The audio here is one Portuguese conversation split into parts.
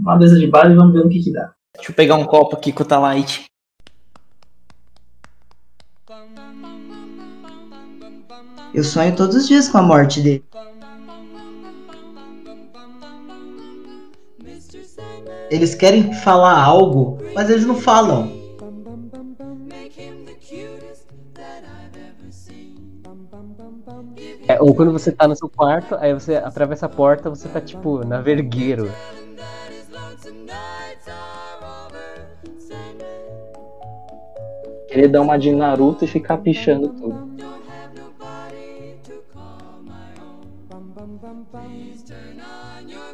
uma mesa de bar e vamos ver o que que dá. Deixa eu pegar um copo aqui com o Talite. Eu sonho todos os dias com a morte dele. Eles querem falar algo, mas eles não falam. É, ou quando você tá no seu quarto, aí você atravessa a porta, você tá tipo na vergueiro. Querer dar uma de Naruto e ficar pichando tudo.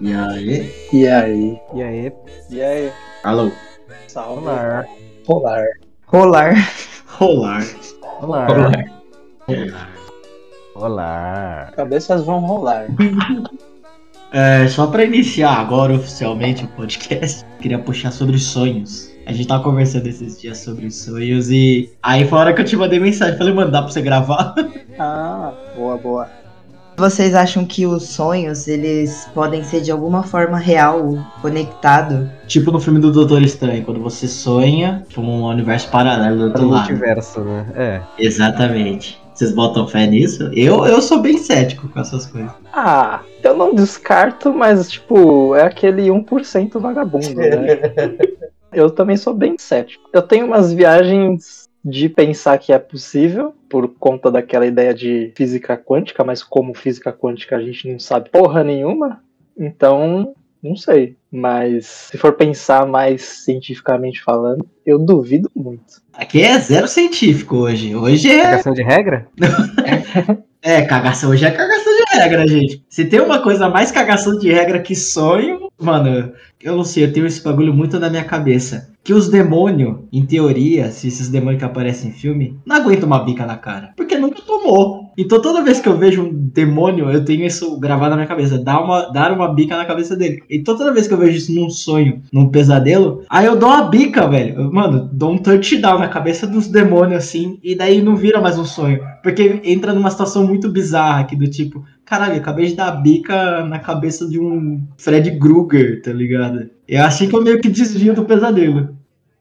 E aí? E aí? E aí, E aí? Alô? Salve. rolar, Rolar. Rolar. Rolar. rolar, Rolar. rolar. Cabeças vão rolar. É, só pra iniciar agora oficialmente o podcast, queria puxar sobre sonhos. A gente tava conversando esses dias sobre sonhos e aí foi a hora que eu te mandei mensagem. Falei, mano, dá pra você gravar? Ah, boa, boa. Vocês acham que os sonhos, eles podem ser de alguma forma real, conectado? tipo no filme do Doutor Estranho, quando você sonha com um universo paralelo do outro lado. multiverso, né? É. Exatamente. Vocês botam fé nisso? Eu, eu sou bem cético com essas coisas. Ah, eu não descarto, mas, tipo, é aquele 1% vagabundo, né? eu também sou bem cético. Eu tenho umas viagens de pensar que é possível, por conta daquela ideia de física quântica, mas como física quântica a gente não sabe porra nenhuma, então não sei. Mas se for pensar mais cientificamente falando, eu duvido muito. Aqui é zero científico hoje. Hoje é. Cagação de regra? É, cagação. Hoje é cagação de regra, gente. Se tem uma coisa mais cagação de regra que sonho, mano, eu não sei, eu tenho esse bagulho muito na minha cabeça. Que os demônios, em teoria, se esses demônios que aparecem em filme, não aguentam uma bica na cara. Porque nunca tomou. Então toda vez que eu vejo um demônio, eu tenho isso gravado na minha cabeça. Dar uma, dar uma bica na cabeça dele. Então toda vez que eu vejo isso num sonho, num pesadelo, aí eu dou uma bica, velho. Eu, Mano, dou um touchdown na cabeça dos demônios, assim, e daí não vira mais um sonho. Porque entra numa situação muito bizarra aqui, do tipo, caralho, acabei de dar a bica na cabeça de um Fred Krueger, tá ligado? Eu achei que eu meio que desvio do pesadelo.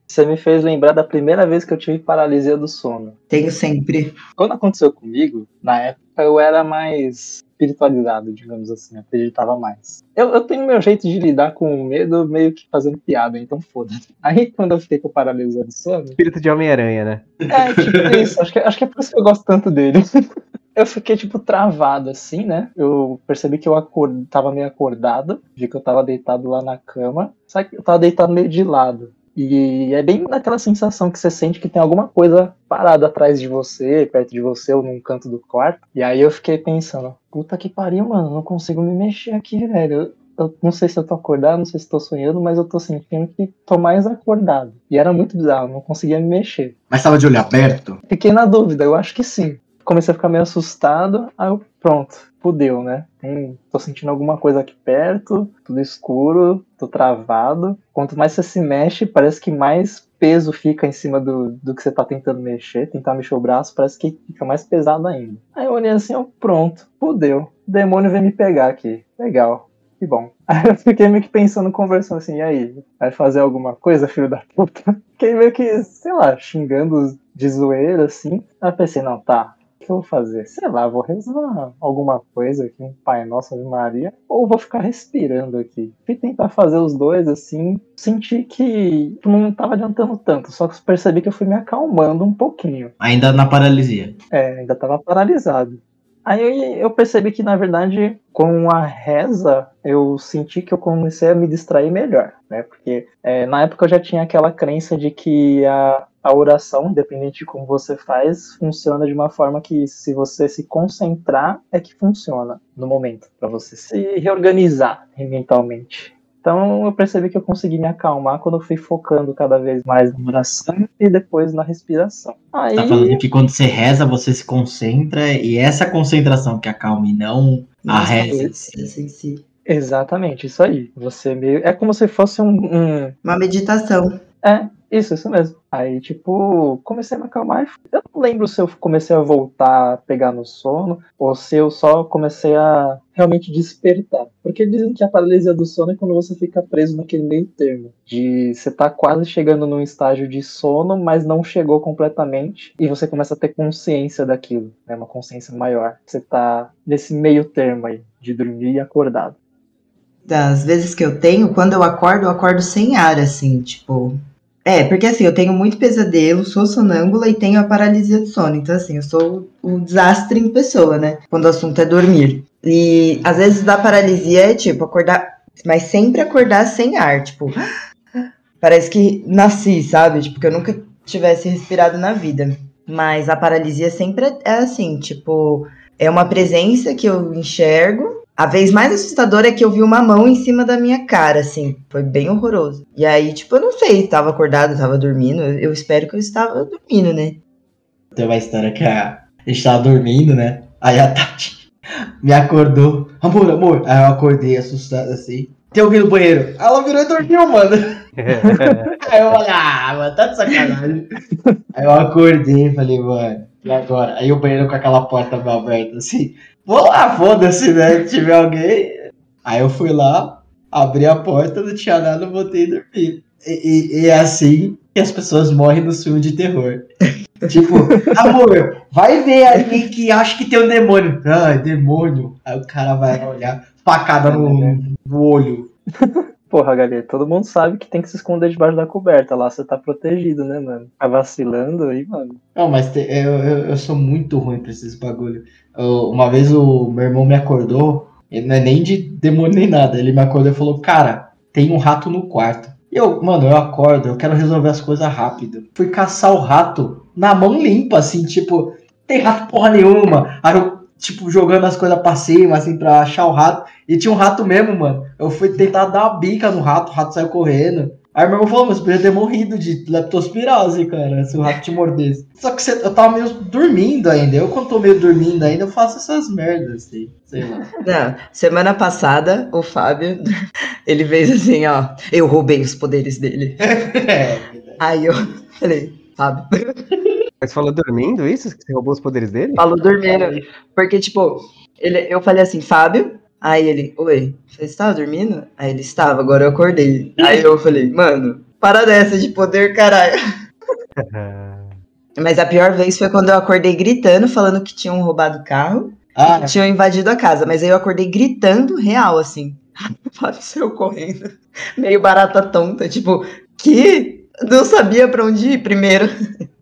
Você me fez lembrar da primeira vez que eu tive paralisia do sono. Tenho sempre. Quando aconteceu comigo, na época eu era mais espiritualizado, digamos assim, acreditava mais. Eu, eu tenho meu jeito de lidar com o medo meio que fazendo piada, então foda-se. Aí quando eu fiquei com paralisia do sono, Espírito de Homem-Aranha, né? é tipo isso, acho que, acho que é por isso que eu gosto tanto dele. Eu fiquei, tipo, travado, assim, né? Eu percebi que eu acord... tava meio acordado, vi que eu tava deitado lá na cama, só que eu tava deitado meio de lado. E é bem naquela sensação que você sente que tem alguma coisa parada atrás de você, perto de você ou num canto do quarto. E aí eu fiquei pensando, puta que pariu, mano, não consigo me mexer aqui, velho. Eu- Eu não sei se eu tô acordado, não sei se tô sonhando, mas eu tô sentindo que tô mais acordado. E era muito bizarro, não conseguia me mexer. Mas tava de olho aberto? Fiquei na dúvida, eu acho que sim. Comecei a ficar meio assustado, aí eu, pronto, fudeu, né? Tem- tô sentindo alguma coisa aqui perto, tudo escuro, tô travado. Quanto mais você se mexe, parece que mais peso fica em cima do, do que você tá tentando mexer, tentar mexer o braço, parece que fica mais pesado ainda. Aí eu olhei assim, ó, pronto, fudeu. O demônio veio me pegar aqui. Legal, que bom. Aí eu fiquei meio que pensando, conversando assim, e aí, vai fazer alguma coisa, filho da puta? Fiquei meio que, sei lá, xingando de zoeira, assim. Aí eu pensei, não, tá, que eu vou fazer? Sei lá, vou rezar alguma coisa aqui, um Pai Nosso de Maria, ou vou ficar respirando aqui. Fui tentar fazer os dois, assim, senti que não tava adiantando tanto, só que percebi que eu fui me acalmando um pouquinho. Ainda na paralisia. É, ainda tava paralisado. Aí eu percebi que, na verdade, com a reza, eu senti que eu comecei a me distrair melhor, né? Porque é, na época eu já tinha aquela crença de que a, a oração, independente de como você faz, funciona de uma forma que, se você se concentrar, é que funciona no momento, para você se reorganizar mentalmente. Então eu percebi que eu consegui me acalmar quando eu fui focando cada vez mais na oração e depois na respiração. Aí, Tá falando que quando você reza, você se concentra e essa concentração que acalma e não a Nossa, reza. essa em si. Exatamente, isso aí. Você meio. É como se fosse um. um- Uma meditação. É, Isso, isso mesmo. Aí, tipo, comecei a me acalmar. Eu não lembro se eu comecei a voltar a pegar no sono ou se eu só comecei a realmente despertar. Porque dizem que a paralisia do sono é quando você fica preso naquele meio termo. De você tá quase chegando num estágio de sono, mas não chegou completamente. E você começa a ter consciência daquilo, né? Uma consciência maior. Você tá nesse meio termo aí, de dormir e acordado. Das vezes que eu tenho, quando eu acordo, eu acordo sem ar, assim, tipo. É, porque assim, eu tenho muito pesadelo, sou sonâmbula e tenho a paralisia do sono. Então, assim, eu sou o desastre em pessoa, né? Quando o assunto é dormir. E às vezes da paralisia é tipo acordar, mas sempre acordar sem ar, tipo. Parece que nasci, sabe? Tipo, que eu nunca tivesse respirado na vida. Mas a paralisia sempre é assim, tipo, é uma presença que eu enxergo. A vez mais assustadora é que eu vi uma mão em cima da minha cara, assim. Foi bem horroroso. E aí, tipo, eu não sei, tava acordado, tava dormindo. Eu, eu espero que eu estava dormindo, né? Tem uma história que a, a gente tava dormindo, né? Aí a Tati me acordou. Amor, amor. Aí eu acordei assustado assim. Tem alguém no banheiro? Aí ela virou e dormiu, mano. Aí eu falei, ah, mano, tá de sacanagem. Aí eu acordei e falei, mano, e agora? Aí o banheiro com aquela porta meio aberta assim. Vou lá, foda-se, né? Se tiver alguém. Aí eu fui lá, abri a porta, não tinha nada, voltei e dormi. E, e- e é assim que as pessoas morrem no filme de terror. tipo, amor, vai ver ali que acho que tem um demônio. Ah, é demônio. Aí o cara vai olhar, facada no, no olho. Porra, galera, todo mundo sabe que tem que se esconder debaixo da coberta. Lá você tá protegido, né, mano? Tá vacilando aí, mano. Não, mas te- eu, eu, eu sou muito ruim pra esses bagulho. Uma vez o meu irmão me acordou, ele não é nem de demônio nem nada. Ele me acordou e falou: Cara, tem um rato no quarto. E eu, mano, eu acordo, eu quero resolver as coisas rápido. Fui caçar o rato na mão limpa, assim, tipo, tem rato porra nenhuma. Aí eu, tipo, jogando as coisas pra cima, assim, pra achar o rato. E tinha um rato mesmo, mano. Eu fui tentar dar uma bica no rato, o rato saiu correndo. Aí meu irmão falou, mas você podia ter morrido de leptospirose, cara, se o rato te mordesse. Só que você- eu tava meio dormindo ainda. Eu, quando tô meio dormindo ainda, eu faço essas merdas, assim, sei lá. Não, semana passada, o Fábio, ele fez assim, ó. Eu roubei os poderes dele. É, Aí eu falei, Fábio. Mas você falou dormindo isso? Que você roubou os poderes dele? Falou dormindo. Porque, tipo, ele, eu falei assim, Fábio. Aí ele, oi, você estava dormindo? Aí ele estava, agora eu acordei. Aí eu falei, mano, para dessa de poder, caralho. Mas a pior vez foi quando eu acordei gritando, falando que tinham roubado o carro Ah, e tinham invadido a casa. Mas aí eu acordei gritando real, assim. Saiu correndo. Meio barata tonta, tipo, que? Não sabia pra onde ir primeiro.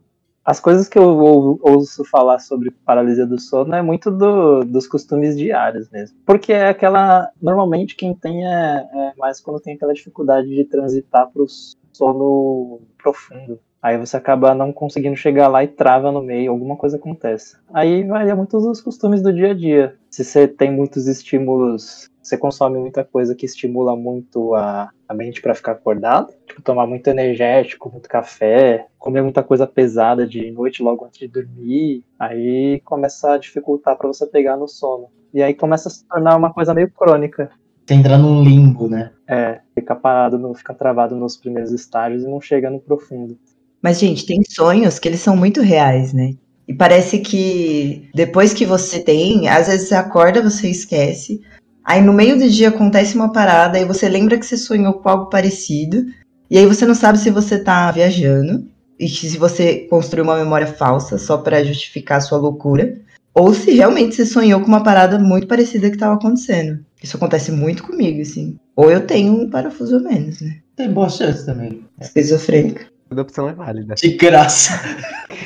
As coisas que eu ou- ouço falar sobre paralisia do sono é muito do- dos costumes diários mesmo. Porque é aquela. Normalmente quem tem é, é mais quando tem aquela dificuldade de transitar pro sono profundo. Aí você acaba não conseguindo chegar lá e trava no meio, alguma coisa acontece. Aí varia muito dos costumes do dia a dia. Se você tem muitos estímulos, você consome muita coisa que estimula muito a, a mente para ficar acordado, tipo tomar muito energético, muito café, comer muita coisa pesada de noite logo antes de dormir, aí começa a dificultar para você pegar no sono. E aí começa a se tornar uma coisa meio crônica. você entra num limbo, né? É, fica parado, não fica travado nos primeiros estágios e não chega no profundo. Mas, gente, tem sonhos que eles são muito reais, né? E parece que depois que você tem, às vezes você acorda, você esquece. Aí no meio do dia acontece uma parada e você lembra que você sonhou com algo parecido. E aí você não sabe se você tá viajando e se você construiu uma memória falsa só pra justificar a sua loucura. Ou se realmente você sonhou com uma parada muito parecida que tava acontecendo. Isso acontece muito comigo, assim. Ou eu tenho um parafuso a menos, né? Tem boa chance também. Esquizofrênica. Toda opção é válida. De graça.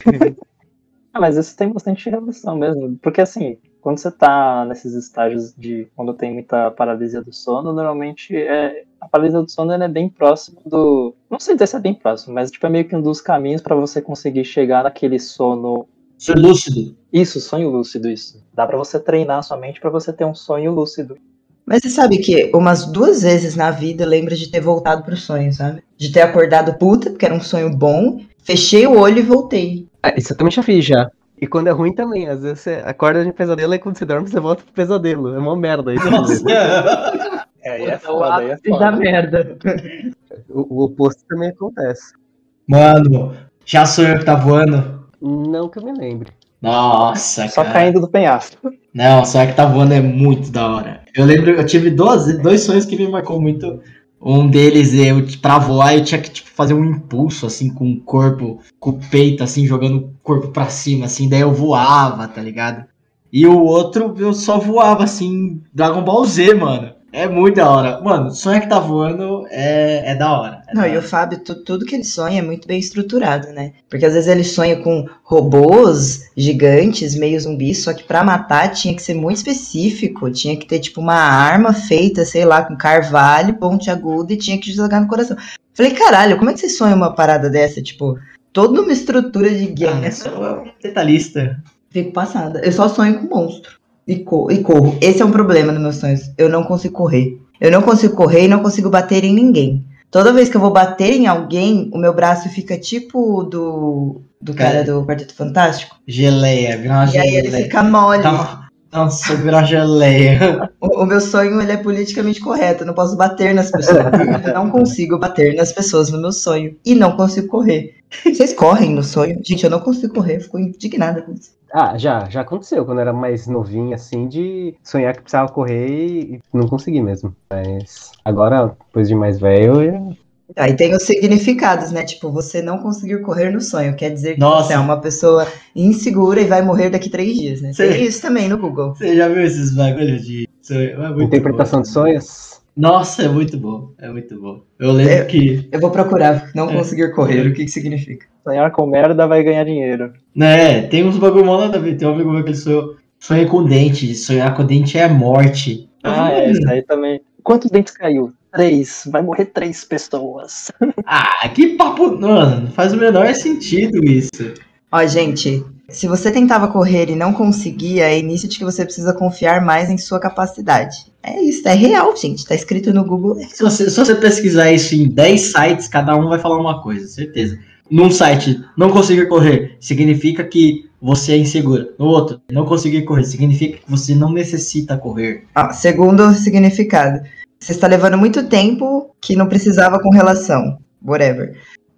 Ah, mas isso tem bastante relação mesmo, porque assim, quando você tá nesses estágios de quando tem muita paralisia do sono, normalmente é, a paralisia do sono ela é bem próximo do, não sei dizer se é bem próximo, mas tipo é meio que um dos caminhos para você conseguir chegar naquele sono, Sou lúcido. isso, sonho lúcido isso. Dá para você treinar sua mente para você ter um sonho lúcido. Mas você sabe que umas duas vezes na vida eu lembro de ter voltado pro sonho, sabe? De ter acordado puta, porque era um sonho bom, fechei o olho e voltei. Ah, isso eu também já fiz já. E quando é ruim também, às vezes você acorda de pesadelo e quando você dorme você volta pro pesadelo. É uma merda isso. Nossa. É, aí É o ápice da merda. O, o oposto também acontece. Mano, já sonhou que tá voando? Não que eu me lembre. Nossa, Só cara. caindo do penhasco. Não, sonhar que tá voando é muito da hora. Eu lembro, eu tive dois, dois sonhos que me marcou muito. Um deles, eu, pra voar, eu tinha que tipo, fazer um impulso, assim, com o corpo, com o peito, assim, jogando o corpo pra cima, assim, daí eu voava, tá ligado? E o outro, eu só voava, assim, Dragon Ball Z, mano. É muito da hora. Mano, sonhar que tá voando é, é da hora. É Não, e o hora. Fábio, tu- tudo que ele sonha é muito bem estruturado, né? Porque às vezes ele sonha com robôs gigantes, meio zumbis, só que pra matar tinha que ser muito específico, tinha que ter tipo uma arma feita, sei lá, com carvalho, ponte aguda e tinha que jogar no coração. Falei, caralho, como é que você sonha uma parada dessa? Tipo, toda uma estrutura de game. Ah, sou um detalhista. Fico passada. Eu só sonho com monstro. E, co e corro. Esse é um problema nos meus sonhos. Eu não consigo correr. Eu não consigo correr e não consigo bater em ninguém. Toda vez que eu vou bater em alguém, o meu braço fica tipo do, do cara Cara. do Quarteto Fantástico. Geleia, vira uma E aí ele geleia. fica mole. Nossa, vira uma geleia. O, o meu sonho ele é politicamente correto. Eu não posso bater nas pessoas. Eu não consigo bater nas pessoas no meu sonho. E não consigo correr. Vocês correm no sonho? Gente, eu não consigo correr. Eu fico indignada com isso. Ah, já, já aconteceu quando eu era mais novinho, assim, de sonhar que precisava correr e não consegui mesmo. Mas agora, depois de mais velho, eu... Aí tem os significados, né? Tipo, você não conseguir correr no sonho. Quer dizer que Nossa. você é uma pessoa insegura e vai morrer daqui três dias, né? Sim. Tem isso também no Google. Você já viu esses bagulhos de sonho? É interpretação bom. de sonhos. Nossa, é muito bom. É muito bom. Eu lembro É. que. Eu vou procurar não É. conseguir correr. O que que significa? Sonhar com merda vai ganhar dinheiro. Né, tem uns bagulho mal nada a ver. Tem um amigo meu que ele sonhou. Sonha com dente. Sonhar com dente é morte. Ah, é, isso aí também. Quantos dentes caiu? Três. Vai morrer três pessoas. Ah, que papo. Mano, não faz o menor sentido isso. Ó, gente, se você tentava correr e não conseguia, é início de que você precisa confiar mais em sua capacidade. É isso, é real, gente. Tá escrito no Google. é Se você, se você pesquisar isso em 10 sites, cada um vai falar uma coisa, certeza. Num site, não conseguir correr significa que você é insegura. No outro, não conseguir correr significa que você não necessita correr. Ó, segundo significado, você está levando muito tempo que não precisava com relação. Whatever.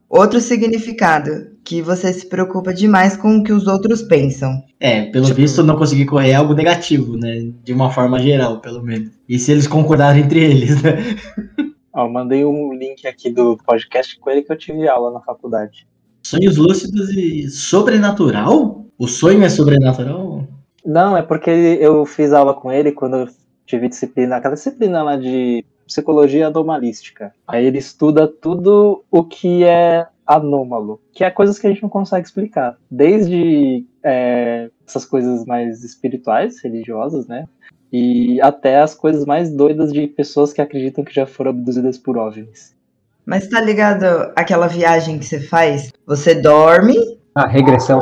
Outro significado, que você se preocupa demais com o que os outros pensam. É, pelo Tipo- visto, não conseguir correr é algo negativo, né? De uma forma geral, pelo menos. E se eles concordarem entre eles, né? Ó, mandei um link aqui do podcast com ele que eu tive aula na faculdade. Sonhos lúcidos e sobrenatural? O sonho é sobrenatural? Não, é porque eu fiz aula com ele quando eu tive disciplina, aquela disciplina lá de psicologia anomalística. Aí ele estuda tudo o que é anômalo, que é coisas que a gente não consegue explicar. Desde é, essas coisas mais espirituais, religiosas, né? E até as coisas mais doidas de pessoas que acreditam que já foram abduzidas por OVNIs. Mas tá ligado aquela viagem que você faz? Você dorme, Ah, regressão.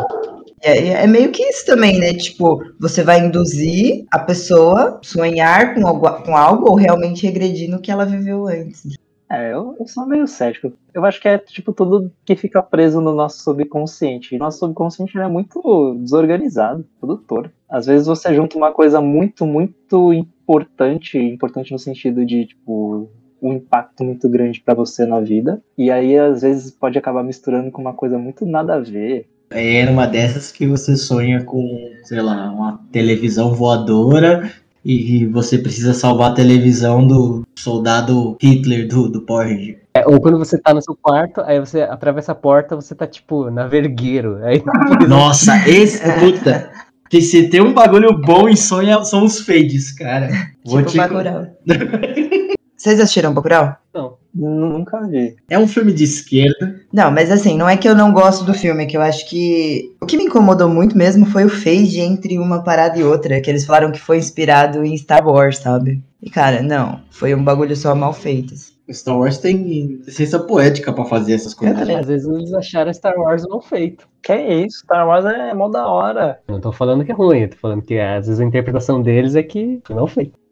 é, é meio que isso também, né? Tipo, você vai induzir a pessoa sonhar com algo, com algo ou realmente regredir no que ela viveu antes. É, eu, eu sou meio cético. Eu acho que é tipo tudo que fica preso no nosso subconsciente. Nosso subconsciente é muito desorganizado, torto. Às vezes você junta uma coisa muito, muito importante, importante no sentido de, tipo, um impacto muito grande pra você na vida. E aí, às vezes, pode acabar misturando com uma coisa muito nada a ver. É numa dessas que você sonha com, sei lá, uma televisão voadora e você precisa salvar a televisão do soldado Hitler do, do Power Ranger. É, ou quando você tá no seu quarto, aí você atravessa a porta, você tá tipo na vergueiro. Aí Nossa, esse, puta, que se tem um bagulho bom em sonho são os fades, cara. Vou tipo te... Vocês assistiram Bacurau? não. Nunca vi. É um filme de esquerda. Não, mas assim, não é que eu não gosto do filme, é que eu acho que o que me incomodou muito mesmo foi o fade entre uma parada e outra, que eles falaram que foi inspirado em Star Wars, sabe? E cara, não, foi um bagulho só mal feito. assim. Star Wars tem licença poética pra fazer essas coisas. também. Às vezes eles acharam Star Wars mal feito. Que é isso? Star Wars é mó da hora. Não tô falando que é ruim, eu tô falando que às vezes a interpretação deles é que foi mal feito.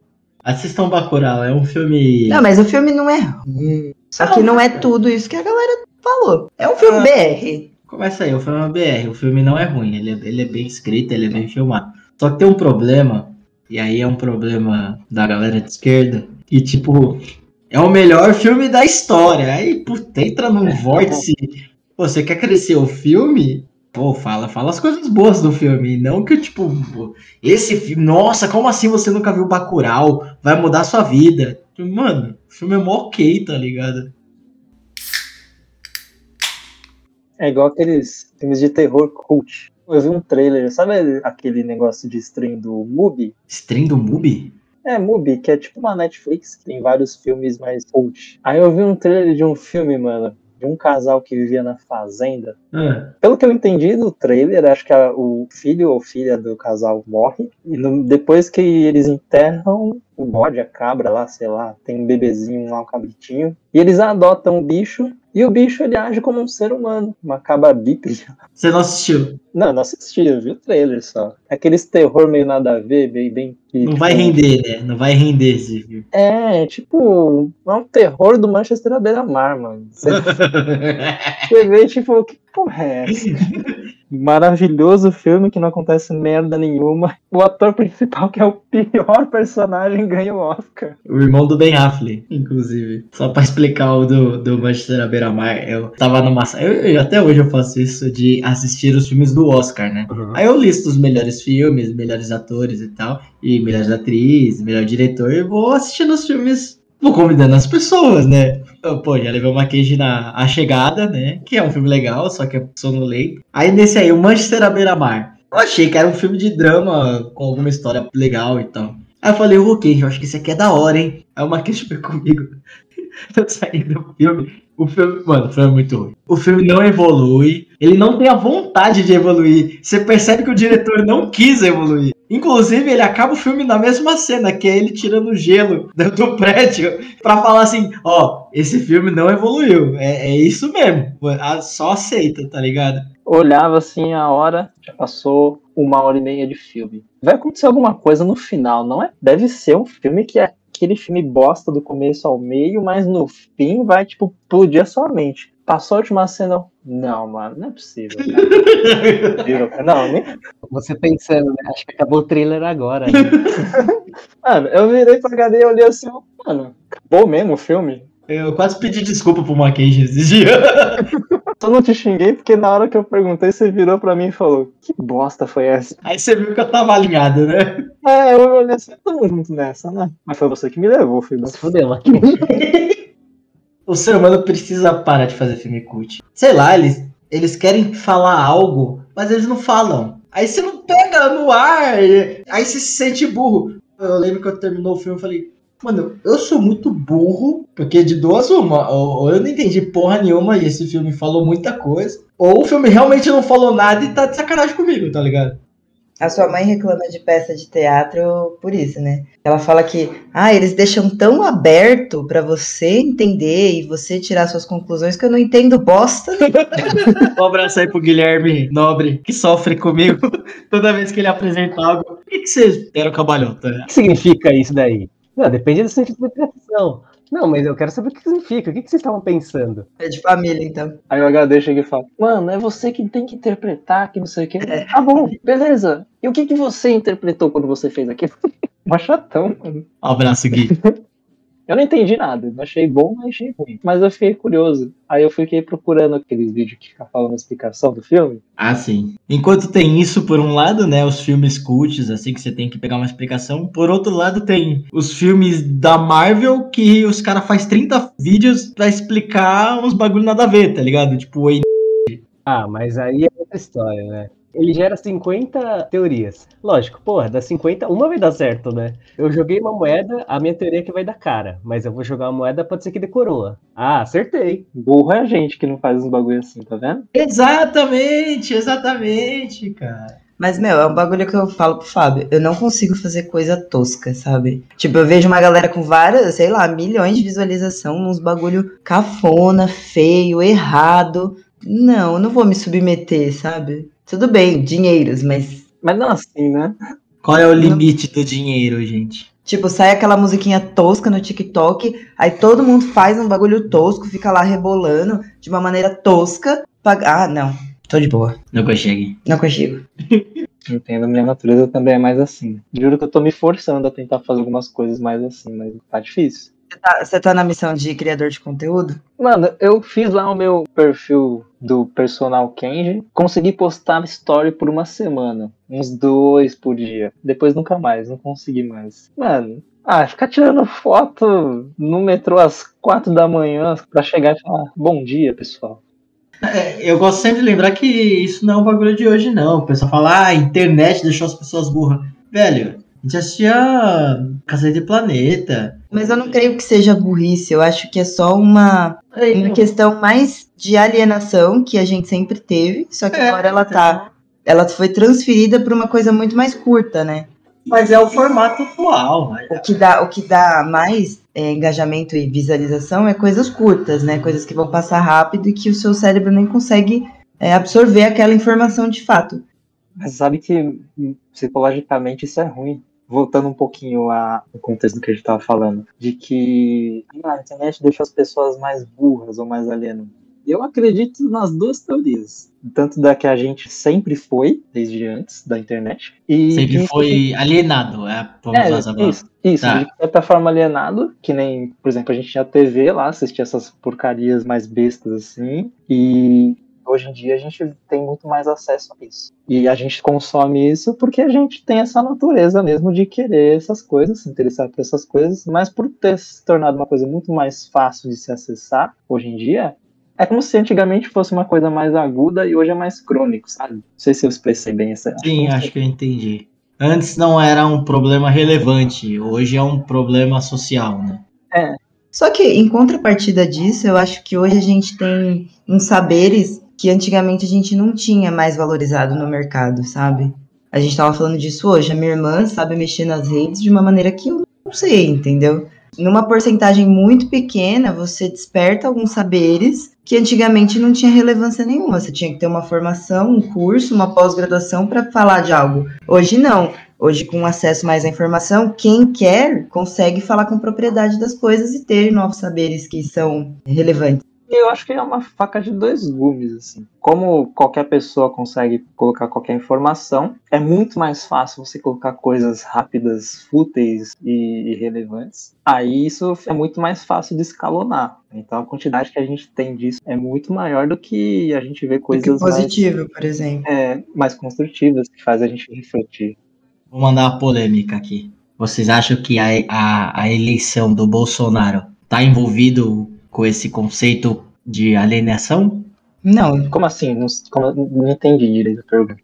Assistam Bacurau, é um filme... Não, mas o filme não é ruim. Só que não é tudo isso que a galera falou. É um filme Ah. BR. Começa aí, o filme é BR, o filme não é ruim, ele é, ele é bem escrito, ele é bem filmado. Só que tem um problema, e aí é um problema da galera de esquerda, que tipo, é o melhor filme da história. Aí, puta, entra num vórtice Pô, você quer crescer o filme? Pô, fala, fala as coisas boas do filme. Não que, tipo, esse filme. Nossa, como assim você nunca viu Bacurau? Vai mudar a sua vida. Mano, o filme é mó ok, tá ligado? É igual aqueles filmes de terror cult. Eu vi um trailer, sabe aquele negócio de stream do Mubi? Stream do Mubi? É, Mubi, que é tipo uma Netflix, que tem vários filmes mais cult. Aí eu vi um trailer de um filme, mano, de um casal que vivia na fazenda. Ah, Pelo que eu entendi do trailer, acho que a- o filho ou filha do casal morre. E no- depois que eles enterram o bode, a cabra lá, sei lá, tem um bebezinho lá, um cabritinho. E eles adotam o bicho. E o bicho ele age como um ser humano, uma cabra bípede. você não assistiu? Não, não assisti, eu vi o trailer só. Aqueles terror meio nada a ver, bem. bem Não vai render, né? Não vai render esse filme. É, tipo, é um terror do Manchester à beira-mar, mano. Você você vê, tipo, que porra é essa? Maravilhoso filme que não acontece merda nenhuma. O ator principal, que é o pior personagem, ganha o Oscar. O irmão do Ben Affleck, inclusive. Só pra explicar o do, do Manchester à beira-mar, eu tava numa. Eu, eu- até hoje eu faço isso de assistir os filmes do Oscar, né? Aí eu listo os melhores filmes, melhores atores e tal, e melhores atrizes, melhor diretor, e vou assistindo os filmes, vou convidando as pessoas, né? Eu, pô, já levei uma queijo na A Chegada, né? Que é um filme legal, só que é sonolento. Aí nesse aí, o Manchester à beira-mar. Eu achei que era um filme de drama com alguma história legal e tal. Aí eu falei, ok, eu acho que isso aqui é da hora, hein? Aí uma queijo foi comigo. Eu saí do filme. O filme, mano, o filme é muito ruim. O filme não evolui. Ele não tem a vontade de evoluir. Você percebe que o diretor não quis evoluir. Inclusive, ele acaba o filme na mesma cena, que é ele tirando o gelo do, prédio pra falar assim: ó, esse filme não evoluiu. É, é isso mesmo. Só aceita, tá ligado? Olhava assim a hora, já passou uma hora e meia de filme. Vai acontecer alguma coisa no final, não é? Deve ser um filme que é aquele filme bosta do começo ao meio, mas no fim vai, tipo, explodir a sua mente. Passou a última cena. Não, mano, não é possível. Cara. Não, nem Você pensando, né? Acho que acabou o trailer agora. né? Mano, eu virei pra HD e olhei assim, mano, acabou mesmo o filme? Eu quase pedi desculpa pro Mackenzie esse dia. Só não te xinguei porque na hora que eu perguntei, você virou pra mim e falou: Que bosta foi essa? Aí você viu que eu tava alinhado, né? É, eu olhei assim, tamo junto nessa, né? Mas foi você que me levou, filho. Se fudeu, aqui. O ser humano precisa parar de fazer filme cult. Sei lá, eles, eles querem falar algo, mas eles não falam. Aí você não pega no ar, aí você se sente burro. Eu lembro que eu terminou o filme e falei, mano, eu sou muito burro, porque de duas uma, ou eu não entendi porra nenhuma e esse filme falou muita coisa, ou o filme realmente não falou nada e tá de sacanagem comigo, tá ligado? A sua mãe reclama de peça de teatro por isso, né? Ela fala que, ah, eles deixam tão aberto pra você entender e você tirar suas conclusões que eu não entendo bosta. Um abraço aí pro Guilherme Nobre, que sofre comigo toda vez que ele apresenta algo. Por que, que vocês deram cambalhota? O que significa isso daí? Não, depende da sua interpretação. Não, mas eu quero saber o que significa. O que que vocês estavam pensando? É de família, então. Aí o HD chega e fala: Mano, é você que tem que interpretar, que não sei o que. Ah, bom, beleza. E o que, que você interpretou quando você fez aquilo? Mó chatão, mano. Um abraço, Gui. Eu não entendi nada. Não achei bom, não achei ruim. Mas eu fiquei curioso. Aí eu fiquei procurando aqueles vídeos que ficam falando a explicação do filme. Ah, sim. Enquanto tem isso por um lado, né, os filmes cults, assim, que você tem que pegar uma explicação. Por outro lado, tem os filmes da Marvel que os caras fazem 30 vídeos pra explicar uns bagulho nada a ver, tá ligado? Tipo, o Ah, mas aí é outra história, né? Ele gera 50 teorias. Lógico, porra, das 50, uma vai dar certo, né? Eu joguei uma moeda, a minha teoria é que vai dar cara. Mas eu vou jogar uma moeda, pode ser que dê coroa. Ah, acertei. Burro é a gente que não faz uns bagulho assim, tá vendo? Exatamente, exatamente, cara. Mas, meu, é um bagulho que eu falo pro Fábio. Eu não consigo fazer coisa tosca, sabe? Tipo, eu vejo uma galera com várias, sei lá, milhões de visualização, uns bagulho cafona, feio, errado. Não, eu não vou me submeter, sabe? Tudo bem, dinheiros, mas. Mas não assim, né? Qual é o limite do dinheiro, gente? Tipo, sai aquela musiquinha tosca no TikTok, aí todo mundo faz um bagulho tosco, fica lá rebolando de uma maneira tosca. Paga... Ah, não. Tô de boa. Não consegue. Não consigo. Entendo, minha natureza também é mais assim. Juro que eu tô me forçando a tentar fazer algumas coisas mais assim, mas tá difícil. Você tá, você tá na missão de criador de conteúdo? Mano, eu fiz lá o meu perfil do personal Kenji, consegui postar story por uma semana. Uns dois por dia. Depois nunca mais, não consegui mais. Mano, ah, ficar tirando foto no metrô às quatro da manhã pra chegar e falar bom dia, pessoal. É, eu gosto sempre de lembrar que isso não é um bagulho de hoje, não. O pessoal fala, ah, a internet deixou as pessoas burras. Velho, gente assistia Cacete de Planeta. Mas eu não creio que seja burrice, eu acho que é só uma, uma questão mais de alienação que a gente sempre teve, só que É. agora ela tá. Ela foi transferida para uma coisa muito mais curta, né? Mas é o formato atual. né? O que dá, o que dá mais é, engajamento e visualização é coisas curtas, né? Coisas que vão passar rápido e que o seu cérebro nem consegue é, absorver aquela informação de fato. Mas sabe que hum, psicologicamente isso é ruim. Voltando um pouquinho ao contexto do que a gente tava falando, de que ah, a internet deixa as pessoas mais burras ou mais alienadas. Eu acredito nas duas teorias. Tanto da que a gente sempre foi, desde antes da internet. E Sempre de- foi alienado. É, vamos É, usar isso, isso Tá. de certa forma alienado, que nem, por exemplo, a gente tinha TV lá, assistia essas porcarias mais bestas assim, e hoje em dia a gente tem muito mais acesso a isso. E a gente consome isso porque a gente tem essa natureza mesmo de querer essas coisas, se interessar por essas coisas, mas por ter se tornado uma coisa muito mais fácil de se acessar hoje em dia, é como se antigamente fosse uma coisa mais aguda e hoje é mais crônico, sabe? Não sei se eu expressei bem essa. Sim, acho que eu entendi. Antes não era um problema relevante, hoje é um problema social, né? Só que, em contrapartida disso, eu acho que hoje a gente tem uns saberes que antigamente a gente não tinha mais valorizado no mercado, sabe? A gente tava falando disso hoje. A minha irmã sabe mexer nas redes de uma maneira que eu não sei, entendeu? Numa porcentagem muito pequena, você desperta alguns saberes que antigamente não tinha relevância nenhuma. Você tinha que ter uma formação, um curso, uma pós-graduação para falar de algo. Hoje não. Hoje, com acesso mais à informação, quem quer consegue falar com propriedade das coisas e ter novos saberes que são relevantes. Eu acho que é uma faca de dois gumes, assim. Como qualquer pessoa consegue colocar qualquer informação, é muito mais fácil você colocar coisas rápidas, fúteis e irrelevantes. Aí isso é muito mais fácil de escalonar. Então a quantidade que a gente tem disso é muito maior do que a gente vê que coisas mais, positivo, por exemplo. é, mais construtivas, que faz a gente refletir. Vou mandar uma polêmica aqui. Vocês acham que a, a, a eleição do Bolsonaro tá envolvido com esse conceito de alienação? Não, Como assim? Não, como- não entendi direito a pergunta.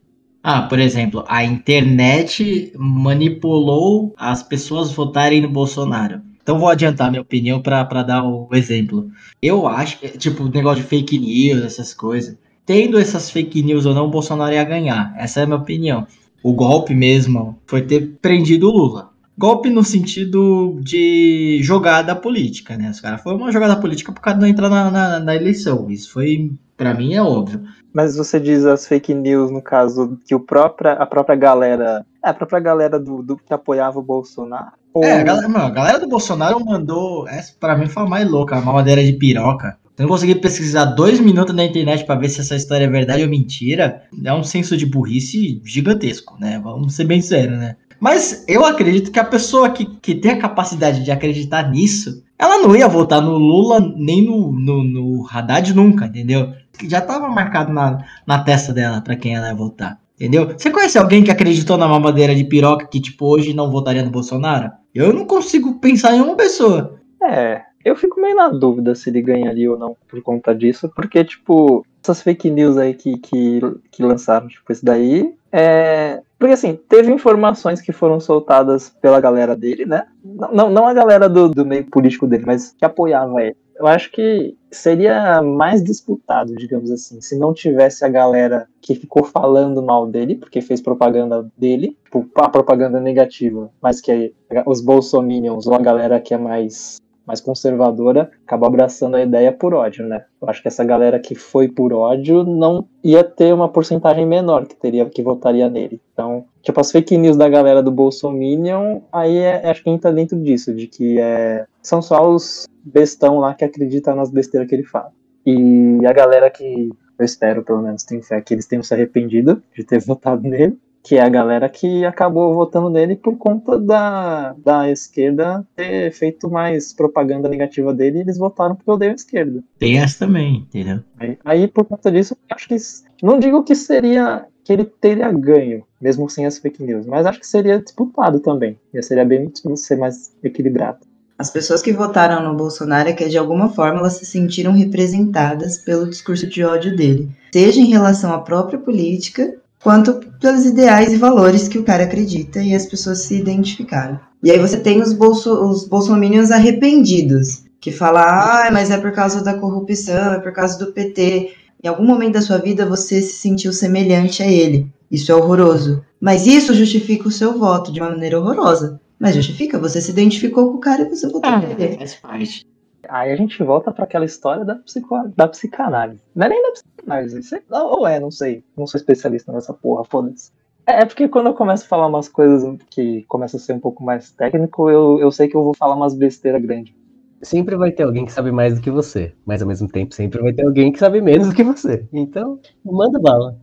Ah, por exemplo, a internet manipulou as pessoas votarem no Bolsonaro. Então vou adiantar minha opinião para dar o exemplo. Eu acho que, tipo, o negócio de fake news, essas coisas. Tendo essas fake news ou não, o Bolsonaro ia ganhar. Essa é a minha opinião. O golpe mesmo foi ter prendido o Lula. Golpe no sentido de jogada política, né? Os caras foi uma jogada política por causa de não entrar na, na, na eleição. Isso foi, para mim, é óbvio. Mas você diz as fake news, no caso, que o própria, a própria galera. É, a própria galera do, do que apoiava o Bolsonaro. Ou- É, a galera, mano, a galera do Bolsonaro mandou. Essa pra mim foi a mais louca, a mamadeira de piroca. Eu não consegui pesquisar dois minutos na internet pra ver se essa história é verdade ou mentira. É um senso de burrice gigantesco, né? Vamos ser bem sérios, né? Mas eu acredito que a pessoa que, que tem a capacidade de acreditar nisso, ela não ia votar no Lula nem no, no, no Haddad nunca, entendeu? Já tava marcado na, na testa dela pra quem ela ia votar. Entendeu? Você conhece alguém que acreditou na mamadeira de piroca que, tipo, hoje não votaria no Bolsonaro? Eu não consigo pensar em uma pessoa. É, eu fico meio na dúvida se ele ganharia ou não por conta disso, porque, tipo, essas fake news aí que, que, que lançaram, tipo, isso daí, é. Porque, assim, teve informações que foram soltadas pela galera dele, né? Não, não, não a galera do, do meio político dele, mas que apoiava ele. Eu acho que seria mais disputado, digamos assim, se não tivesse a galera que ficou falando mal dele, porque fez propaganda dele, tipo, a propaganda negativa, mas que os bolsominions ou a galera que é mais mais conservadora acaba abraçando a ideia por ódio, né? Eu acho que essa galera que foi por ódio não ia ter uma porcentagem menor que teria que votaria nele. Então, tipo, as fake news da galera do Bolsominion, aí é, acho que entra dentro disso, de que é, são só os bestão lá que acreditam nas besteiras que ele fala. E a galera que eu espero, pelo menos, tenho fé que eles tenham se arrependido de ter votado nele, que é a galera que acabou votando nele por conta da, da esquerda ter feito mais propaganda negativa dele e eles votaram porque eu odeio a esquerda. Tem essa também, entendeu? Aí, aí, por conta disso, eu acho que. Não digo que seria. que ele teria ganho, mesmo sem as fake news, mas acho que seria disputado também. E seria bem ser mais equilibrado. As pessoas que votaram no Bolsonaro é que de alguma forma elas se sentiram representadas pelo discurso de ódio dele, seja em relação à própria política, quanto pelos ideais e valores que o cara acredita e as pessoas se identificaram. E aí você tem os, bolso, os bolsominions arrependidos, que falam, ah, mas é por causa da corrupção, é por causa do PT. Em algum momento da sua vida você se sentiu semelhante a ele. Isso é horroroso. Mas isso justifica o seu voto de uma maneira horrorosa. Mas justifica, você se identificou com o cara e você votou Ah, nele. faz parte. Aí a gente volta para aquela história da, psico, da psicanálise. Não é nem da psicanálise, sei- ou é, não sei. Não sou especialista nessa porra, foda-se. É, é porque quando eu começo a falar umas coisas que começam a ser um pouco mais técnico, eu, eu sei que eu vou falar umas besteiras grandes. Sempre vai ter alguém que sabe mais do que você, mas ao mesmo tempo sempre vai ter alguém que sabe menos do que você. Então, manda bala.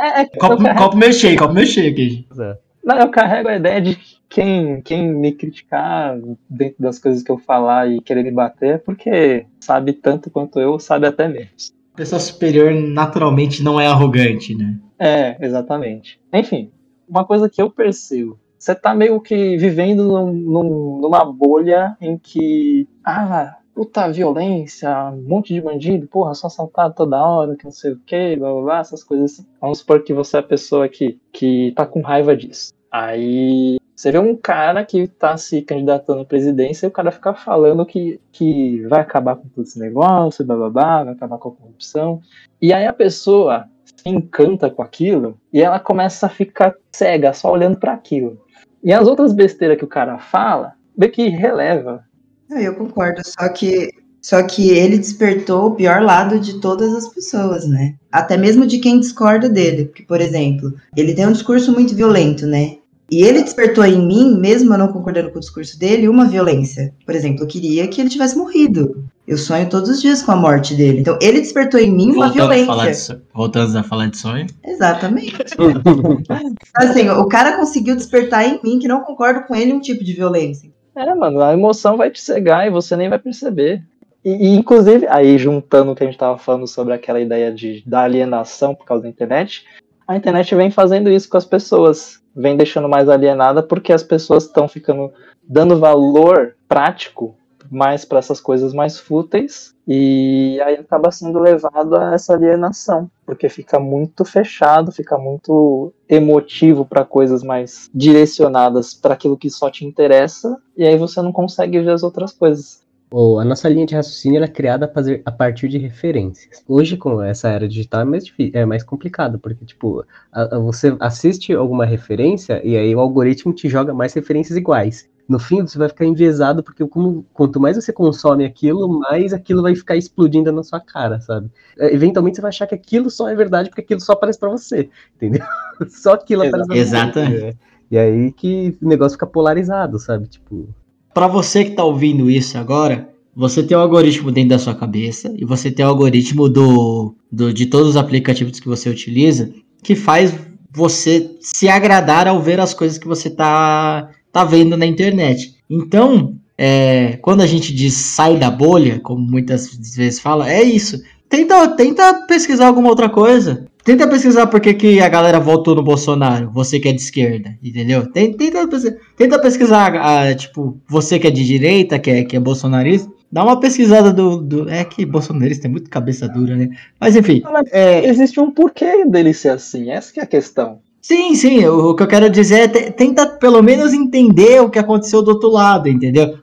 É, é Copo, carrego- copo meio cheio, copo meio cheio aqui. Não, eu carrego a ideia de que quem, quem me criticar dentro das coisas que eu falar e querer me bater é porque sabe tanto quanto eu, sabe até menos. A pessoa superior naturalmente não é arrogante, né? É, exatamente. Enfim, uma coisa que eu percebo. Você tá meio que vivendo num- num- numa bolha em que. Ah, puta violência, um monte de bandido, porra, só assaltado toda hora, que não sei o que, blá blá blá, essas coisas assim. Vamos supor que você é a pessoa que, que tá com raiva disso. Aí você vê um cara que tá se candidatando à presidência e o cara fica falando que, que vai acabar com todo esse negócio, blá, vai acabar com a corrupção. E aí a pessoa se encanta com aquilo e ela começa a ficar cega, só olhando para aquilo. E as outras besteiras que o cara fala, vê que releva. Não, eu concordo, só que só que ele despertou o pior lado de todas as pessoas, né? Até mesmo de quem discorda dele, porque por exemplo, ele tem um discurso muito violento, né? E ele despertou em mim, mesmo eu não concordando com o discurso dele, uma violência. Por exemplo, eu queria que ele tivesse morrido. Eu sonho todos os dias com a morte dele. Então, ele despertou em mim uma Voltando violência. de, so- voltando a falar de sonho. Exatamente. assim, o cara conseguiu despertar em mim que não concordo com ele um tipo de violência. É, mano, a emoção vai te cegar e você nem vai perceber. E, e, inclusive, aí juntando o que a gente tava falando sobre aquela ideia de, da alienação por causa da internet, a internet vem fazendo isso com as pessoas. Vem deixando mais alienada porque as pessoas estão ficando dando valor prático mais para essas coisas mais fúteis e aí acaba sendo levado a essa alienação, porque fica muito fechado, fica muito emotivo para coisas mais direcionadas para aquilo que só te interessa e aí você não consegue ver as outras coisas. Ou a nossa linha de raciocínio é criada a, fazer, a partir de referências. Hoje, com essa era digital, é mais, difícil, é mais complicado, porque, tipo, a, a, você assiste alguma referência e aí o algoritmo te joga mais referências iguais. No fim, você vai ficar enviesado, porque como, quanto mais você consome aquilo, mais aquilo vai ficar explodindo na sua cara, sabe? É, Eventualmente você vai achar que aquilo só é verdade, porque aquilo só aparece pra você, entendeu? Só aquilo aparece pra você. Exatamente. E aí que o negócio fica polarizado, sabe? Tipo, Pra você que tá ouvindo isso agora, você tem um algoritmo dentro da sua cabeça e você tem o algoritmo do, do de todos os aplicativos que você utiliza que faz você se agradar ao ver as coisas que você tá, tá vendo na internet. Então, é, quando a gente diz sai da bolha, como muitas vezes fala, é isso. Tenta, tenta pesquisar alguma outra coisa. Tenta pesquisar por que, que a galera votou no Bolsonaro, você que é de esquerda, entendeu? Tenta, tenta, pesquisar, pesquisar, ah, tipo, você que é de direita, que é, que é bolsonarista, dá uma pesquisada do, do. É que bolsonarista é muito cabeça dura, né? Mas enfim. É, Existe um porquê dele ser assim, essa que é a questão. Sim, sim, o, o que eu quero dizer é te- tenta pelo menos entender o que aconteceu do outro lado, entendeu?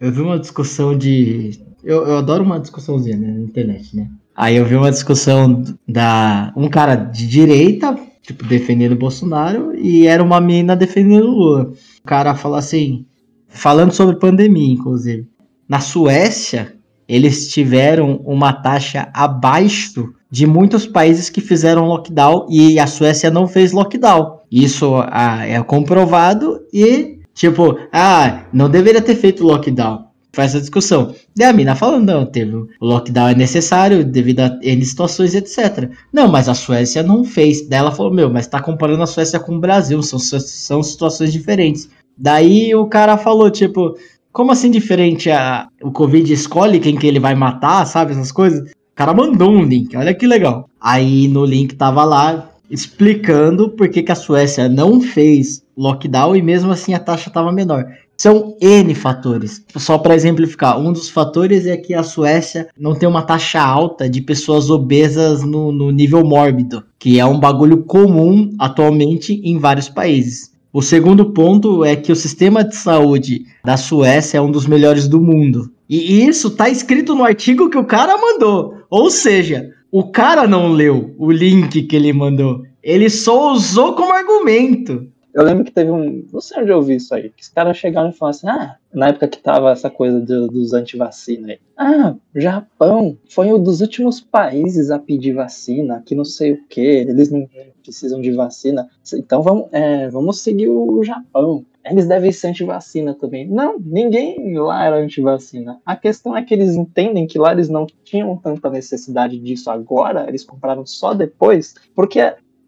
Eu vi uma discussão de. Eu, eu adoro uma discussãozinha né, na internet, né? Aí eu vi uma discussão da. Um cara de direita, tipo, defendendo o Bolsonaro, e era uma menina defendendo o Lula. O cara falou assim, falando sobre pandemia, inclusive. Na Suécia, eles tiveram uma taxa abaixo de muitos países que fizeram lockdown e a Suécia não fez lockdown. Isso ah, é comprovado e, tipo, ah, não deveria ter feito lockdown. Faz essa discussão. Daí a mina falando, não, teve o lockdown é necessário devido a N situações, etc. Não, mas a Suécia não fez. Daí ela falou, meu, mas tá comparando a Suécia com o Brasil, são, são situações diferentes. Daí o cara falou, tipo, como assim diferente? A, o Covid escolhe quem que ele vai matar, sabe? Essas coisas. O cara mandou um link, olha que legal. Aí no link tava lá explicando por que, que a Suécia não fez lockdown e mesmo assim a taxa tava menor. São N fatores. Só para exemplificar, um dos fatores é que a Suécia não tem uma taxa alta de pessoas obesas no, no nível mórbido, que é um bagulho comum atualmente em vários países. O segundo ponto é que o sistema de saúde da Suécia é um dos melhores do mundo. E isso tá escrito no artigo que o cara mandou. Ou seja, o cara não leu o link que ele mandou. Ele só usou como argumento. Eu lembro que teve um. Não sei onde eu ouvi isso aí. Que os caras chegaram e falaram assim: ah, na época que tava essa coisa do, dos antivacina aí. Ah, Japão foi um dos últimos países a pedir vacina, que não sei o que, eles não precisam de vacina. Então vamos, é, vamos seguir o Japão. Eles devem ser antivacina também. Não, ninguém lá era antivacina. A questão é que eles entendem que lá eles não tinham tanta necessidade disso agora, eles compraram só depois, porque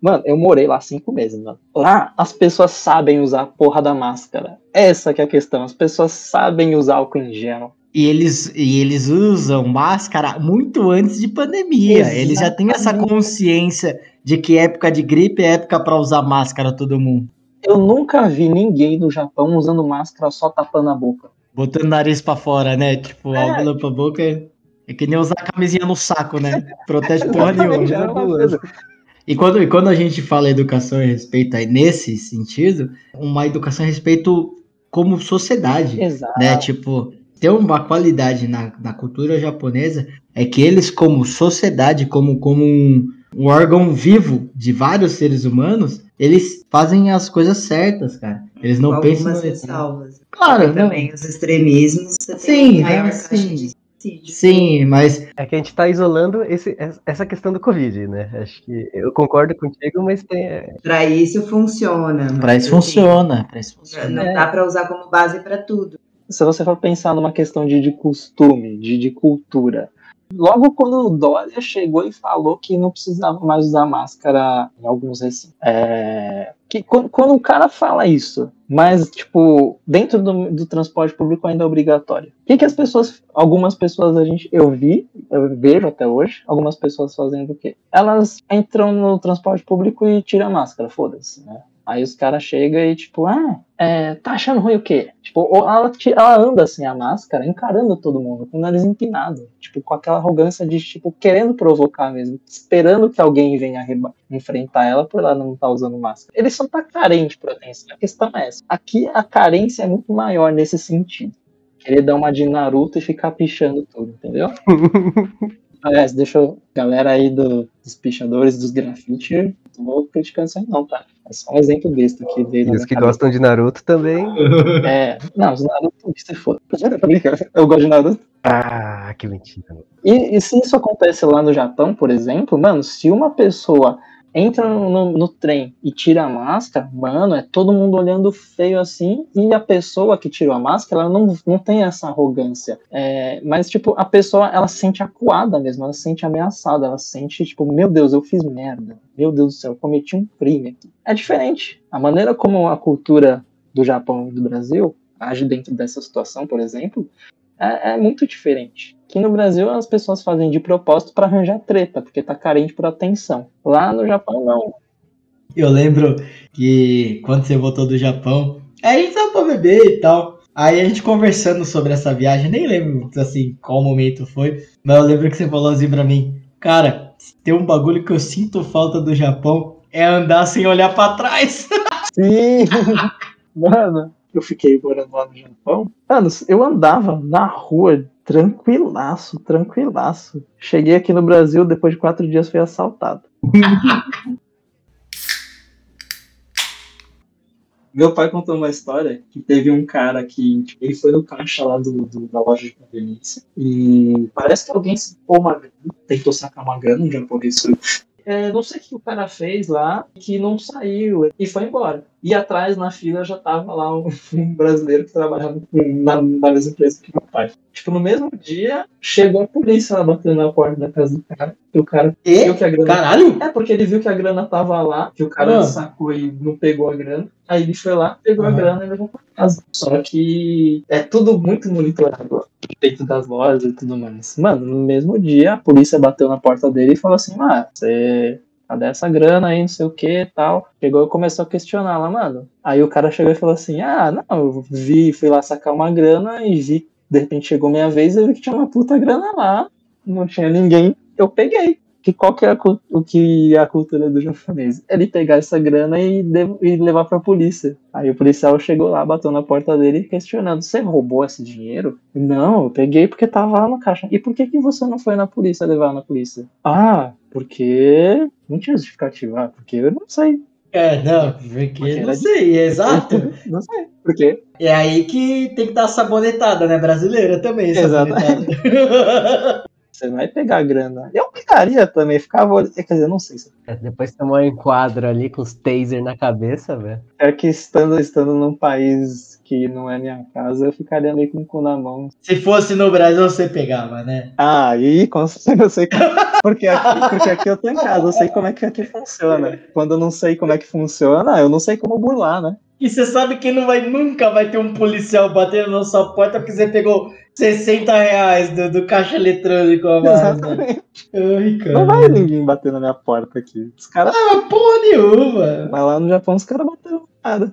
Mano, eu morei lá cinco meses, mano. Lá as pessoas sabem usar a porra da máscara. Essa que é a questão. As pessoas sabem usar álcool em gel. E eles, e eles usam máscara muito antes de pandemia. Exatamente. Eles já têm essa consciência de que época de gripe é época para usar máscara todo mundo. Eu nunca vi ninguém no Japão usando máscara só tapando a boca. Botando o nariz para fora, né? Tipo, é. algo pra boca. É que nem usar a camisinha no saco, né? Protege porra nenhuma. E quando, e quando a gente fala educação e respeito aí nesse sentido, uma educação e respeito como sociedade, Exato. né? Tipo, ter uma qualidade na, na cultura japonesa é que eles como sociedade, como, como um, um órgão vivo de vários seres humanos, eles fazem as coisas certas, cara. Eles não Com pensam... Algumas ressalvas. Claro, não. também os extremismos. Sim, maior sim. Sim, mas. É que a gente está isolando esse, essa questão do Covid, né? Acho que eu concordo contigo, mas tem. É, para isso funciona. Para isso, funciona. Pra isso funciona. Não é. dá para usar como base para tudo. Se você for pensar numa questão de, de costume, de, de cultura, Logo quando o Dória chegou e falou que não precisava mais usar máscara em alguns recintos. É, que, quando, quando o cara fala isso, mas, tipo, dentro do, do transporte público ainda é obrigatório. O que, que as pessoas, algumas pessoas a gente, eu vi, eu vejo até hoje, algumas pessoas fazendo o quê? Elas entram no transporte público e tiram a máscara, foda-se, né? Aí os caras chegam e, tipo, ah, é, tá achando ruim o quê? Tipo, ela, ela anda assim a máscara, encarando todo mundo, com o nariz empinado, tipo, com aquela arrogância de, tipo, querendo provocar mesmo, esperando que alguém venha enfrentar ela por ela não estar tá usando máscara. Eles são tá carentes por atenção, a questão é essa. Aqui a carência é muito maior nesse sentido. Querer dar uma de Naruto e ficar pichando tudo, entendeu? Aliás, deixa eu. Galera aí do, dos pichadores, dos grafite, não vou criticando isso aí, não, tá? É só um exemplo besta aqui dele. E os que gostam de Naruto também. É. Não, os Naruto, se for. Eu gosto de Naruto. Ah, que mentira. E, e se isso acontece lá no Japão, por exemplo, mano, se uma pessoa entra no, no, trem e tira a máscara, mano, é todo mundo olhando feio assim, e a pessoa que tirou a máscara, ela não, não tem essa arrogância. É, mas, tipo, a pessoa, ela se sente acuada mesmo, ela se sente ameaçada, ela se sente, tipo, meu Deus, eu fiz merda, meu Deus do céu, eu cometi um crime aqui. É diferente. A maneira como a cultura do Japão e do Brasil age dentro dessa situação, por exemplo, é, é muito diferente. Aqui no Brasil as pessoas fazem de propósito para arranjar treta, porque tá carente por atenção. Lá no Japão não. Eu lembro que quando você voltou do Japão, aí a gente tava pra beber e tal. Aí a gente conversando sobre essa viagem, nem lembro assim qual momento foi, mas eu lembro que você falou assim pra mim, cara, tem um bagulho que eu sinto falta do Japão é andar sem olhar para trás. Sim, mano, eu fiquei morando lá no Japão. Mano, eu andava na rua tranquilaço, tranquilaço. Cheguei aqui no Brasil, depois de quatro dias fui assaltado. Meu pai contou uma história que teve um cara que tipo, ele foi no caixa lá do, do, da loja de conveniência e parece que alguém pôs uma grana, tentou sacar uma grana, um japonês é, não sei o que o cara fez lá, que não saiu e foi embora. E atrás, na fila, já tava lá um, um brasileiro que trabalhava na, na mesma empresa que meu pai. Tipo, no mesmo dia, chegou a polícia batendo na porta da casa do cara. E o cara E? viu que a grana. Caralho? É, porque ele viu que a grana tava lá, que o cara Ah. sacou e não pegou a grana. Aí ele foi lá, pegou a grana e levou pra casa. Só que é tudo muito monitorado dentro das lojas e tudo mais. Mano, no mesmo dia, a polícia bateu na porta dele e falou assim: Ah, você. Cadê essa grana aí, não sei o que tal? Chegou e começou a questionar lá, mano. Aí o cara chegou e falou assim: Ah, não, eu vi, fui lá sacar uma grana e vi, de repente chegou minha vez e eu vi que tinha uma puta grana lá. Não tinha ninguém, eu peguei que qual que é a, o que é a cultura do japonês? Ele pegar essa grana e, de- e levar pra polícia. Aí o policial chegou lá, bateu na porta dele questionando: Você roubou esse dinheiro? Não, eu peguei porque tava lá no caixa. E por que, que você não foi na polícia levar na polícia? Ah, porque. Não tinha justificativa. Ah, porque eu não sei. É, não, porque Porque não sei, exato. Não sei. Por quê? É aí que tem que dar sabonetada, né? Brasileira também, Exato. Você vai pegar a grana. Eu pegaria também, ficava. Quer dizer, eu não sei. se- É, Depois tomou um enquadro ali com os taser na cabeça, velho. É que estando, estando num país que não é minha casa, eu ficaria meio com o cu na mão. Se fosse no Brasil, você pegava, né? Ah, aí com certeza eu sei. que- Porque aqui, porque aqui eu tô em casa, eu sei como é que aqui funciona. Quando eu não sei como é que funciona, eu não sei como burlar, né? E você sabe que não vai, nunca vai ter um policial batendo na sua porta porque você pegou 60 reais do, do caixa eletrônico? Exatamente. Ai. Não vai ninguém bater na minha porta aqui. Os caras. Ah, porra nenhuma. Mas lá no Japão os caras bateram nada.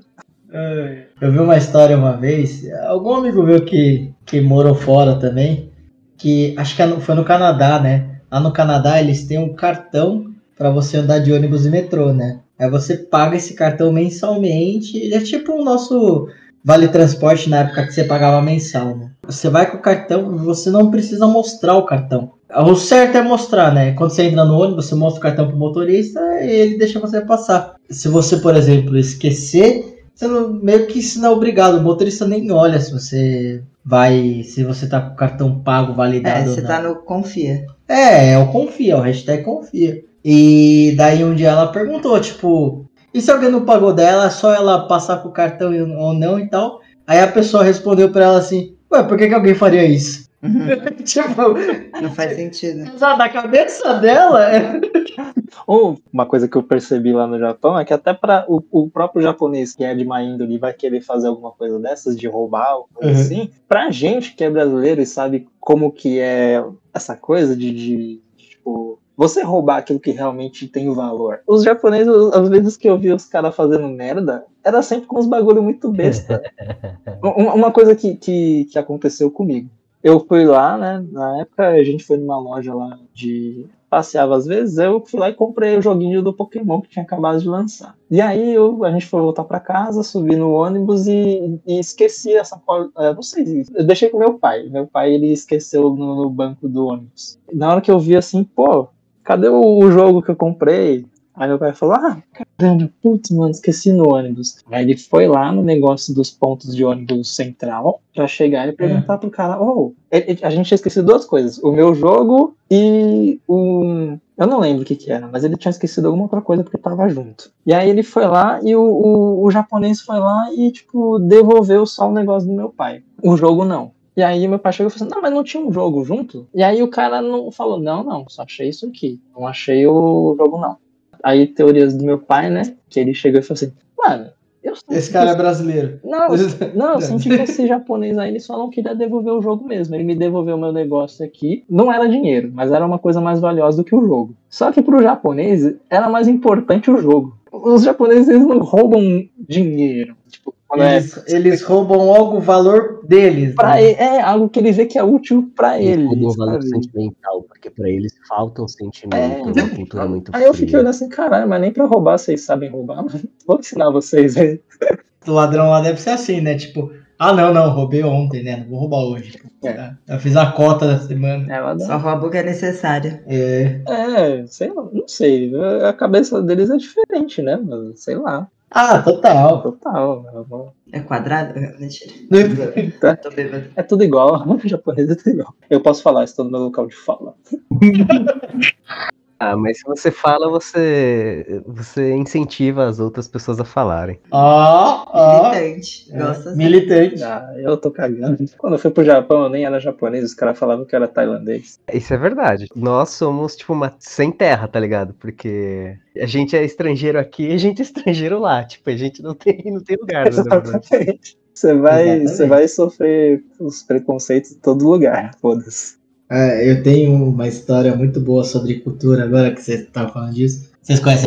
Eu vi uma história uma vez, algum amigo meu que, que morou fora também, que acho que é foi no Canadá, né? Lá no Canadá eles têm um cartão para você andar de ônibus e metrô, né? Aí você paga esse cartão mensalmente, é tipo o nosso vale transporte na época que você pagava mensal, né? Você vai com o cartão, você não precisa mostrar o cartão. O certo é mostrar, né? Quando você entra no ônibus, você mostra o cartão pro motorista e ele deixa você passar. Se você, por exemplo, esquecer, você não, meio que isso não é obrigado. O motorista nem olha se você vai, se você tá com o cartão pago É, validado você ou tá no confia. É, é o confia, o hashtag confia. E daí um dia ela perguntou, tipo, e se alguém não pagou dela, é só ela passar com o cartão ou não e tal? Aí a pessoa respondeu pra ela assim, ué, por que, que alguém faria isso? tipo, Não faz sentido. na cabeça dela, é... Ou uma coisa que eu percebi lá no Japão é que até para o, o próprio japonês que é de má índole e vai querer fazer alguma coisa dessas, de roubar ou coisa Uhum. assim, pra gente que é brasileiro e sabe como que é essa coisa de, de, tipo, você roubar aquilo que realmente tem valor. Os japoneses, às vezes que eu vi os caras fazendo merda, era sempre com uns bagulho muito besta. uma, uma coisa que, que, que aconteceu comigo. Eu fui lá, né? Na época a gente foi numa loja lá de. Passeava às vezes, eu fui lá e comprei o joguinho do Pokémon que tinha acabado de lançar. E aí eu, a gente foi voltar pra casa, subi no ônibus e, e esqueci essa porta. Não sei, eu deixei com meu pai. Meu pai ele esqueceu no, no banco do ônibus. Na hora que eu vi assim, pô, cadê o jogo que eu comprei? Aí meu pai falou, ah, caramba, putz, mano, esqueci no ônibus. Aí ele foi lá no negócio dos pontos de ônibus central pra chegar e perguntar pro cara, oh, a gente tinha esquecido duas coisas, o meu jogo e um... Eu não lembro o que que era, mas ele tinha esquecido alguma outra coisa porque tava junto. E aí ele foi lá e o, o, o japonês foi lá e, tipo, devolveu só o negócio do meu pai. O jogo não. E aí meu pai chegou e falou assim, não, mas não tinha um jogo junto? E aí o cara não falou, não, não, só achei isso aqui. Não achei o jogo, não. Aí teorias do meu pai, né? Que ele chegou e falou assim, mano, eu Esse que cara é brasileiro. não, não, eu senti que esse japonês aí ele só não queria devolver o jogo mesmo. Ele me devolveu meu negócio aqui. Não era dinheiro, mas era uma coisa mais valiosa do que o jogo. Só que pro japonês era mais importante o jogo. Os japoneses eles não roubam dinheiro. Quando é Eles, eles roubam algo, o valor deles. pra né? ele, é algo que ele vê que é útil pra ele. Eles mudam o valor sabe? sentimental, porque pra eles falta um sentimento, É, uma cultura muito Aí eu fria. fiquei olhando assim, caralho, mas nem pra roubar vocês sabem roubar, mano. Vou ensinar vocês aí. O ladrão lá deve ser assim, né? Tipo, ah, não, não, roubei ontem, né? Não vou roubar hoje. É. Tá? Eu fiz a cota da semana. Dá- Só rouba o que é necessário. É. É, sei lá, não sei. A cabeça deles é diferente, né? Mas, sei lá. Ah, total. Total. é É quadrado? Mentira. Tá. Tô bêbado. É tudo igual. O japonês é tudo igual. Eu posso falar, estou no meu local de fala. Ah, mas se você fala, você, você incentiva as outras pessoas a falarem. Ó, ó. Militante. Gosta assim. Militante. Ah, eu tô cagando. Quando eu fui pro Japão, eu nem era japonês, os caras falavam que eu era tailandês. Isso é verdade. Nós somos, tipo, uma sem terra, tá ligado? Porque a gente é estrangeiro aqui e a gente é estrangeiro lá. Tipo, a gente não tem, não tem lugar, né. Exatamente. Você vai, Exatamente. você vai sofrer os preconceitos em todo lugar, foda-se. É, eu tenho uma história muito boa sobre cultura agora que você tá falando disso. Vocês conhecem?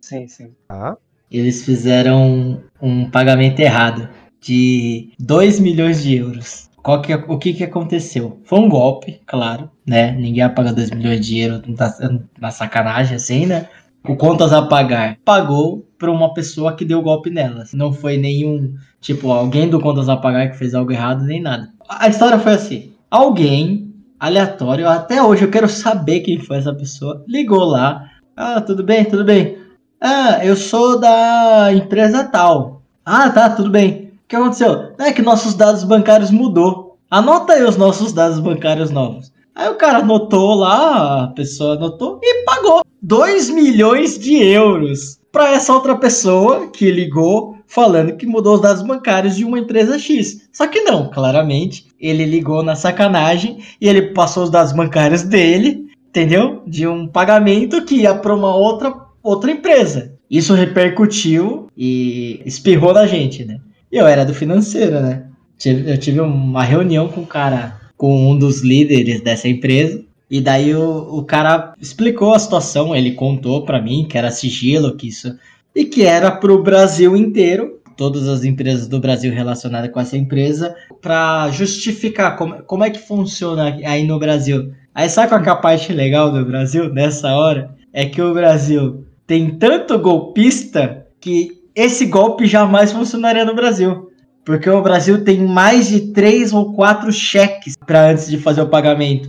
Sim, sim. Ah, Eles fizeram um pagamento errado de 2 milhões de euros. Qual que, o que que aconteceu? Foi um golpe, claro, né? Ninguém ia pagar 2 milhões de euros na, na sacanagem assim, né? O contas a pagar pagou para uma pessoa que deu golpe nelas. Não foi nenhum, tipo, alguém do contas a pagar que fez algo errado, nem nada. A história foi assim: alguém aleatório, até hoje eu quero saber quem foi essa pessoa, ligou lá. Ah, tudo bem, tudo bem. Ah, eu sou da empresa tal. Ah, tá, tudo bem. O que aconteceu? É que nossos dados bancários mudou. Anota aí os nossos dados bancários novos. Aí o cara anotou lá, a pessoa anotou e pagou 2 milhões de euros para essa outra pessoa que ligou falando que mudou os dados bancários de uma empresa X. Só que não, claramente, ele ligou na sacanagem e ele passou os dados bancários dele, entendeu? De um pagamento que ia para uma outra outra empresa. Isso repercutiu e espirrou na gente, né? Eu era do financeiro, né? Eu tive uma reunião com o cara, com um dos líderes dessa empresa. E daí o, o cara explicou a situação, ele contou pra mim que era sigilo, que isso. E que era pro Brasil inteiro, todas as empresas do Brasil relacionadas com essa empresa, pra justificar como, como é que funciona aí no Brasil. Aí sabe qual é a parte legal do Brasil nessa hora? É que o Brasil tem tanto golpista que esse golpe jamais funcionaria no Brasil. Porque o Brasil tem mais de três ou quatro cheques para antes de fazer o pagamento.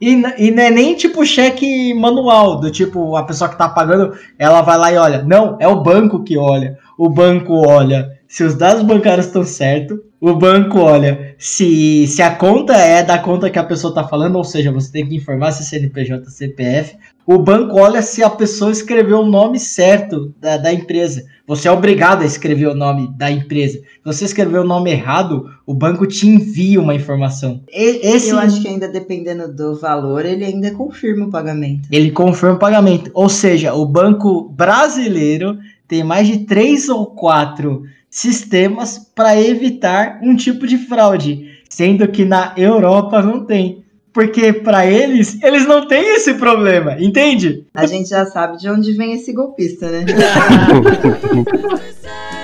E, e não é nem tipo cheque manual, do tipo, a pessoa que tá pagando, ela vai lá e olha. Não, é o banco que olha. O banco olha se os dados bancários estão certos. O banco olha se, se a conta é da conta que a pessoa tá falando, ou seja, você tem que informar se CNPJ, CPF. O banco olha se a pessoa escreveu o nome certo da, da empresa. Você é obrigado a escrever o nome da empresa. Se você escrever o nome errado, o banco te envia uma informação. E- Esse Eu acho que ainda dependendo do valor, ele ainda confirma o pagamento. ele confirma o pagamento. Ou seja, o banco brasileiro tem mais de três ou quatro sistemas para evitar um tipo de fraude, sendo que na Europa não tem. Porque para eles, eles não têm esse problema, entende? A gente já sabe de onde vem esse golpista, né?